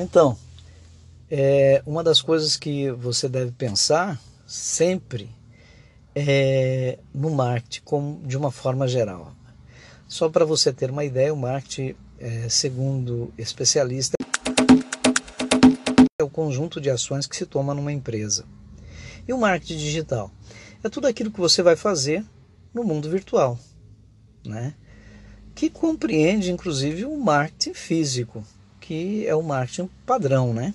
Então, é, uma das coisas que você deve pensar sempre é no marketing como, de uma forma geral. Só para você ter uma ideia, o marketing, é, segundo especialista, é o conjunto de ações que se toma numa empresa. E o marketing digital é tudo aquilo que você vai fazer no mundo virtual, né? Que compreende inclusive o marketing físico, que é o marketing padrão, né?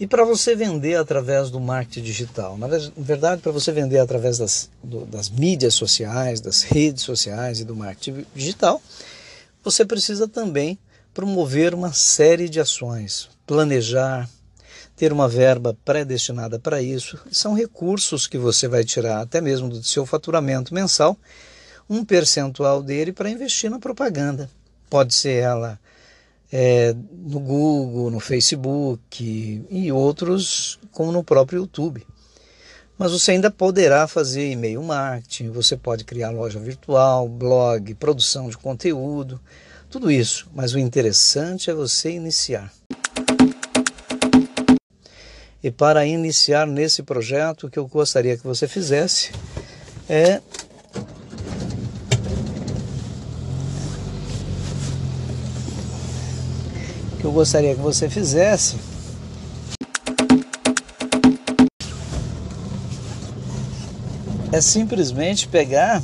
E para você vender através do marketing digital? Na verdade, para você vender através das, do, das mídias sociais, das redes sociais e do marketing digital, você precisa também promover uma série de ações, planejar, ter uma verba predestinada para isso. São recursos que você vai tirar até mesmo do seu faturamento mensal, um percentual dele para investir na propaganda. Pode ser ela é, no Google, no Facebook e outros, como no próprio YouTube. Mas você ainda poderá fazer e-mail marketing, você pode criar loja virtual, blog, produção de conteúdo, tudo isso. Mas o interessante é você iniciar. E para iniciar nesse projeto, o que eu gostaria que você fizesse é que eu gostaria que você fizesse é simplesmente pegar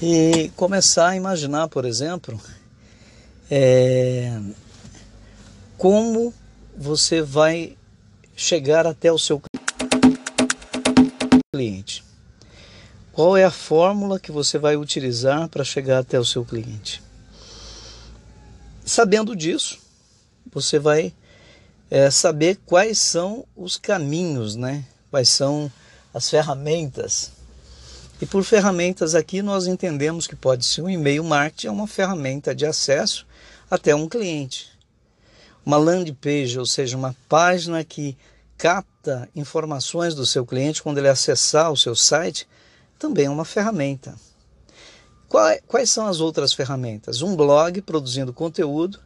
e começar a imaginar, por exemplo, é, como você vai chegar até o seu cliente. Qual é a fórmula que você vai utilizar para chegar até o seu cliente? Sabendo disso, você vai é, saber quais são os caminhos, né? quais são as ferramentas. E por ferramentas aqui nós entendemos que pode ser um e-mail marketing, é uma ferramenta de acesso até um cliente. Uma landing page, ou seja, uma página que capta informações do seu cliente quando ele acessar o seu site, também é uma ferramenta. Quais são as outras ferramentas? Um blog produzindo conteúdo.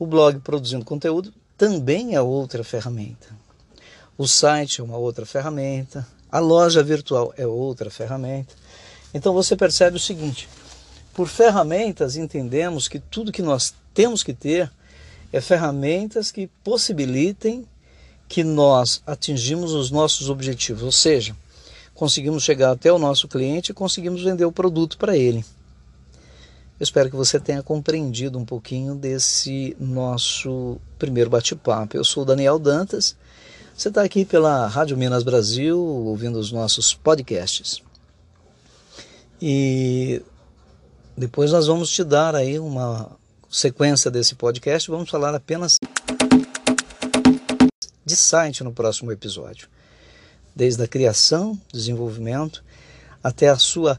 O blog produzindo conteúdo também é outra ferramenta. O site é uma outra ferramenta. A loja virtual é outra ferramenta. Então você percebe o seguinte: por ferramentas entendemos que tudo que nós temos que ter é ferramentas que possibilitem que nós atingimos os nossos objetivos, ou seja, conseguimos chegar até o nosso cliente e conseguimos vender o produto para ele. Eu espero que você tenha compreendido um pouquinho desse nosso primeiro bate-papo. Eu sou Daniel Dantas. Você está aqui pela Rádio Minas Brasil, ouvindo os nossos podcasts. E depois nós vamos te dar aí uma sequência desse podcast. Vamos falar apenas de site no próximo episódio desde a criação, desenvolvimento, até a sua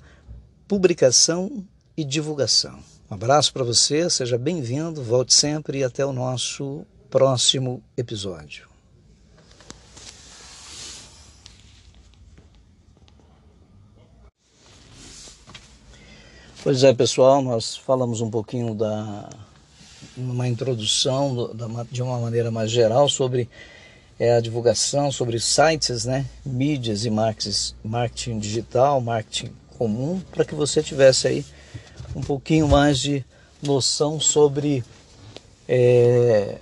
publicação e divulgação. Um abraço para você, seja bem-vindo, volte sempre e até o nosso próximo episódio. Pois é, pessoal, nós falamos um pouquinho da uma introdução de uma maneira mais geral sobre é a divulgação sobre sites, né, mídias e marketing, digital, marketing comum, para que você tivesse aí um pouquinho mais de noção sobre é,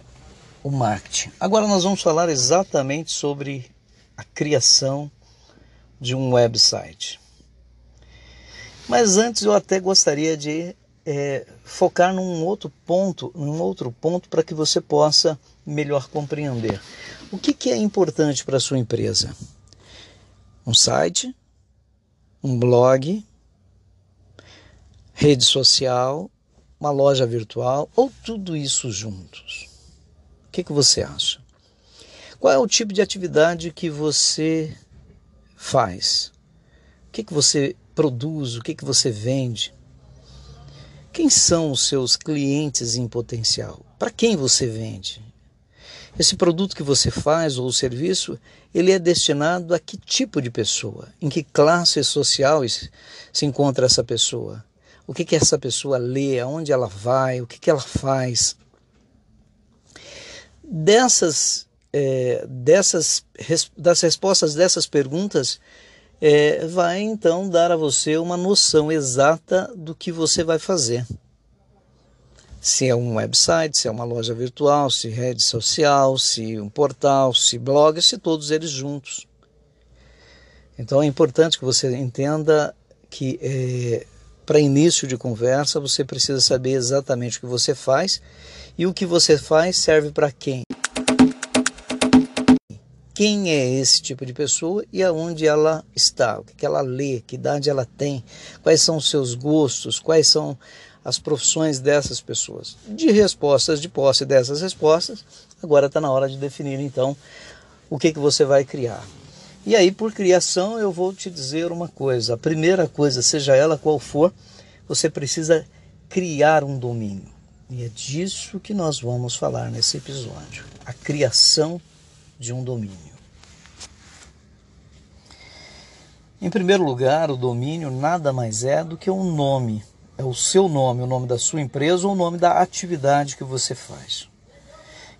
o marketing. Agora nós vamos falar exatamente sobre a criação de um website. Mas antes eu até gostaria de é, focar num outro ponto, num outro ponto para que você possa melhor compreender. O que, que é importante para a sua empresa? Um site, um blog, rede social, uma loja virtual ou tudo isso juntos? O que, que você acha? Qual é o tipo de atividade que você faz? O que, que você produz? O que, que você vende? Quem são os seus clientes em potencial? Para quem você vende? Esse produto que você faz ou o serviço, ele é destinado a que tipo de pessoa? Em que classe social se encontra essa pessoa? o que, que essa pessoa lê, aonde ela vai, o que, que ela faz. Dessas, é, dessas das respostas dessas perguntas, é, vai então dar a você uma noção exata do que você vai fazer. Se é um website, se é uma loja virtual, se rede social, se um portal, se blog, se todos eles juntos. Então é importante que você entenda que é, para início de conversa você precisa saber exatamente o que você faz e o que você faz serve para quem. Quem é esse tipo de pessoa e aonde ela está, o que ela lê, que idade ela tem, quais são os seus gostos, quais são as profissões dessas pessoas. De respostas, de posse dessas respostas, agora está na hora de definir então o que, que você vai criar. E aí, por criação, eu vou te dizer uma coisa: a primeira coisa, seja ela qual for, você precisa criar um domínio. E é disso que nós vamos falar nesse episódio: a criação de um domínio. Em primeiro lugar, o domínio nada mais é do que um nome. É o seu nome, o nome da sua empresa ou o nome da atividade que você faz.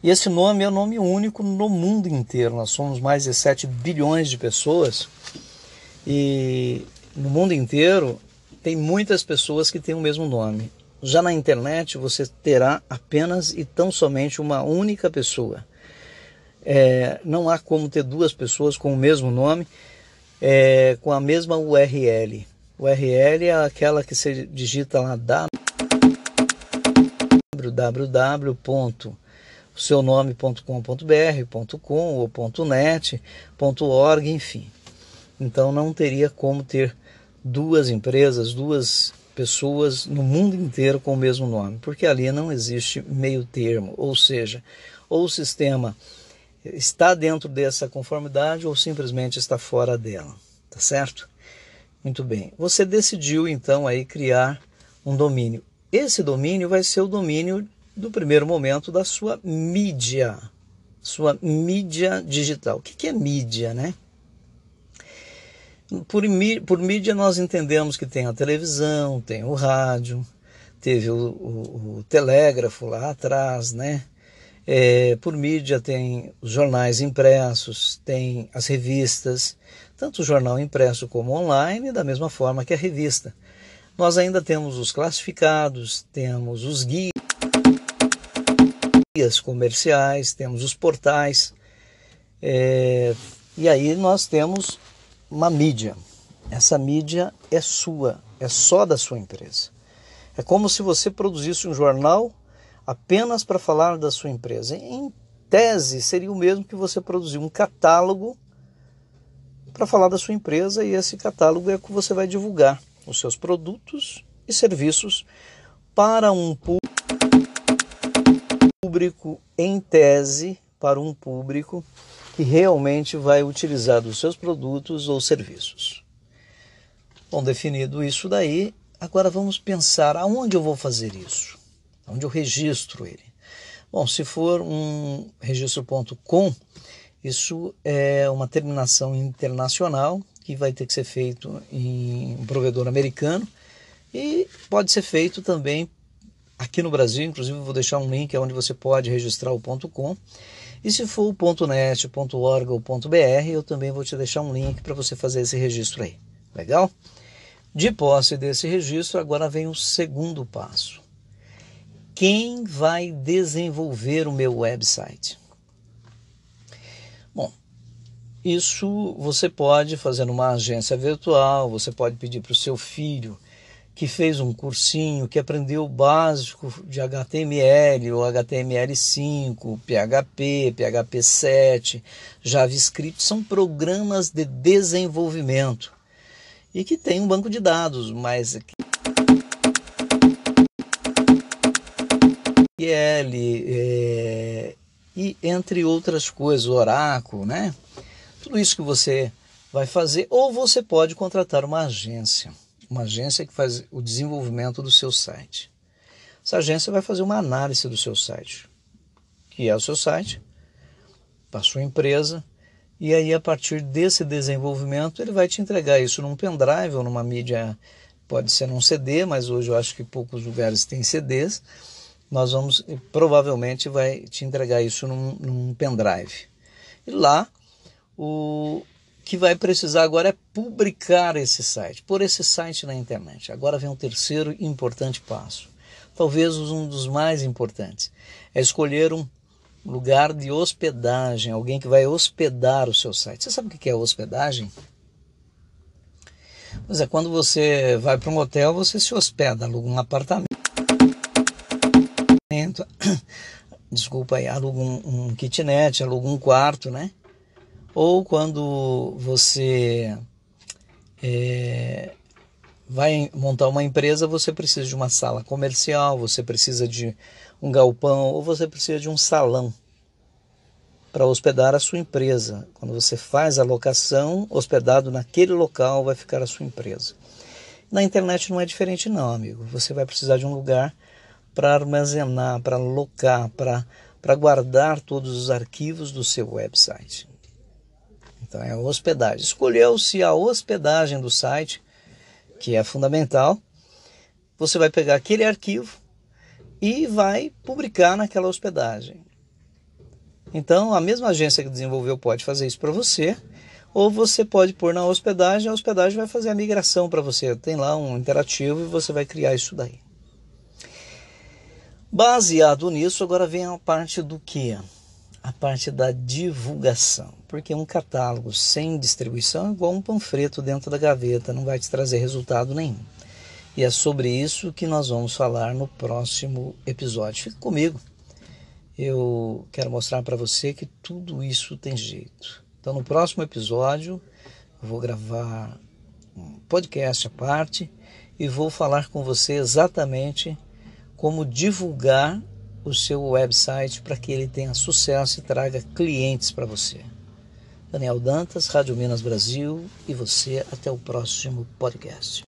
E esse nome é um nome único no mundo inteiro. Nós somos mais de 7 bilhões de pessoas e no mundo inteiro tem muitas pessoas que têm o mesmo nome. Já na internet você terá apenas e tão somente uma única pessoa. É, não há como ter duas pessoas com o mesmo nome é, com a mesma URL. URL é aquela que você digita lá www.seunome.com.br, .com ou .net, .org, enfim. Então não teria como ter duas empresas, duas pessoas no mundo inteiro com o mesmo nome, porque ali não existe meio termo, ou seja, ou o sistema está dentro dessa conformidade ou simplesmente está fora dela, tá certo? Muito bem. Você decidiu então aí criar um domínio. Esse domínio vai ser o domínio do primeiro momento da sua mídia, sua mídia digital. O que é mídia, né? Por, por mídia nós entendemos que tem a televisão, tem o rádio, teve o, o, o telégrafo lá atrás, né? É, por mídia tem os jornais impressos, tem as revistas, tanto o jornal impresso como online, da mesma forma que a revista. Nós ainda temos os classificados, temos os guias comerciais, temos os portais, é, e aí nós temos uma mídia. Essa mídia é sua, é só da sua empresa. É como se você produzisse um jornal apenas para falar da sua empresa. Em tese, seria o mesmo que você produzir um catálogo para falar da sua empresa e esse catálogo é que você vai divulgar os seus produtos e serviços para um público em tese, para um público que realmente vai utilizar os seus produtos ou serviços. Bom, definido isso daí, agora vamos pensar aonde eu vou fazer isso onde eu registro ele. Bom, se for um registro.com, isso é uma terminação internacional que vai ter que ser feito em um provedor americano e pode ser feito também aqui no Brasil, inclusive vou deixar um link onde você pode registrar o .com. E se for o .net, .org ou .br, eu também vou te deixar um link para você fazer esse registro aí. Legal? De posse desse registro, agora vem o segundo passo quem vai desenvolver o meu website? Bom, isso você pode fazer numa agência virtual, você pode pedir para o seu filho que fez um cursinho, que aprendeu o básico de HTML ou HTML5, PHP, PHP7, JavaScript, são programas de desenvolvimento e que tem um banco de dados, mas SQL é, e entre outras coisas, Oracle, né? Tudo isso que você vai fazer, ou você pode contratar uma agência, uma agência que faz o desenvolvimento do seu site. Essa agência vai fazer uma análise do seu site, que é o seu site, para sua empresa, e aí a partir desse desenvolvimento ele vai te entregar isso num pendrive ou numa mídia pode ser num CD, mas hoje eu acho que poucos lugares têm CDs. Nós vamos, provavelmente, vai te entregar isso num, num pendrive. E lá, o que vai precisar agora é publicar esse site, pôr esse site na internet. Agora vem um terceiro importante passo, talvez um dos mais importantes, é escolher um lugar de hospedagem, alguém que vai hospedar o seu site. Você sabe o que é hospedagem? Pois é, quando você vai para um hotel, você se hospeda, aluga um apartamento, desculpa aí, aluga um, um kitnet, aluga um quarto, né? Ou quando você é, vai montar uma empresa, você precisa de uma sala comercial, você precisa de um galpão ou você precisa de um salão para hospedar a sua empresa. Quando você faz a locação, hospedado naquele local vai ficar a sua empresa. Na internet não é diferente não, amigo. Você vai precisar de um lugar para armazenar, para locar, para guardar todos os arquivos do seu website. Então é a hospedagem. Escolheu-se a hospedagem do site, que é fundamental. Você vai pegar aquele arquivo e vai publicar naquela hospedagem. Então, a mesma agência que desenvolveu pode fazer isso para você, ou você pode pôr na hospedagem, a hospedagem vai fazer a migração para você. Tem lá um interativo e você vai criar isso daí. Baseado nisso, agora vem a parte do que? A parte da divulgação. Porque um catálogo sem distribuição é igual um panfleto dentro da gaveta, não vai te trazer resultado nenhum. E é sobre isso que nós vamos falar no próximo episódio. Fica comigo eu quero mostrar para você que tudo isso tem jeito. Então, no próximo episódio, eu vou gravar um podcast à parte e vou falar com você exatamente como divulgar o seu website para que ele tenha sucesso e traga clientes para você. Daniel Dantas, Rádio Minas Brasil, e você até o próximo podcast.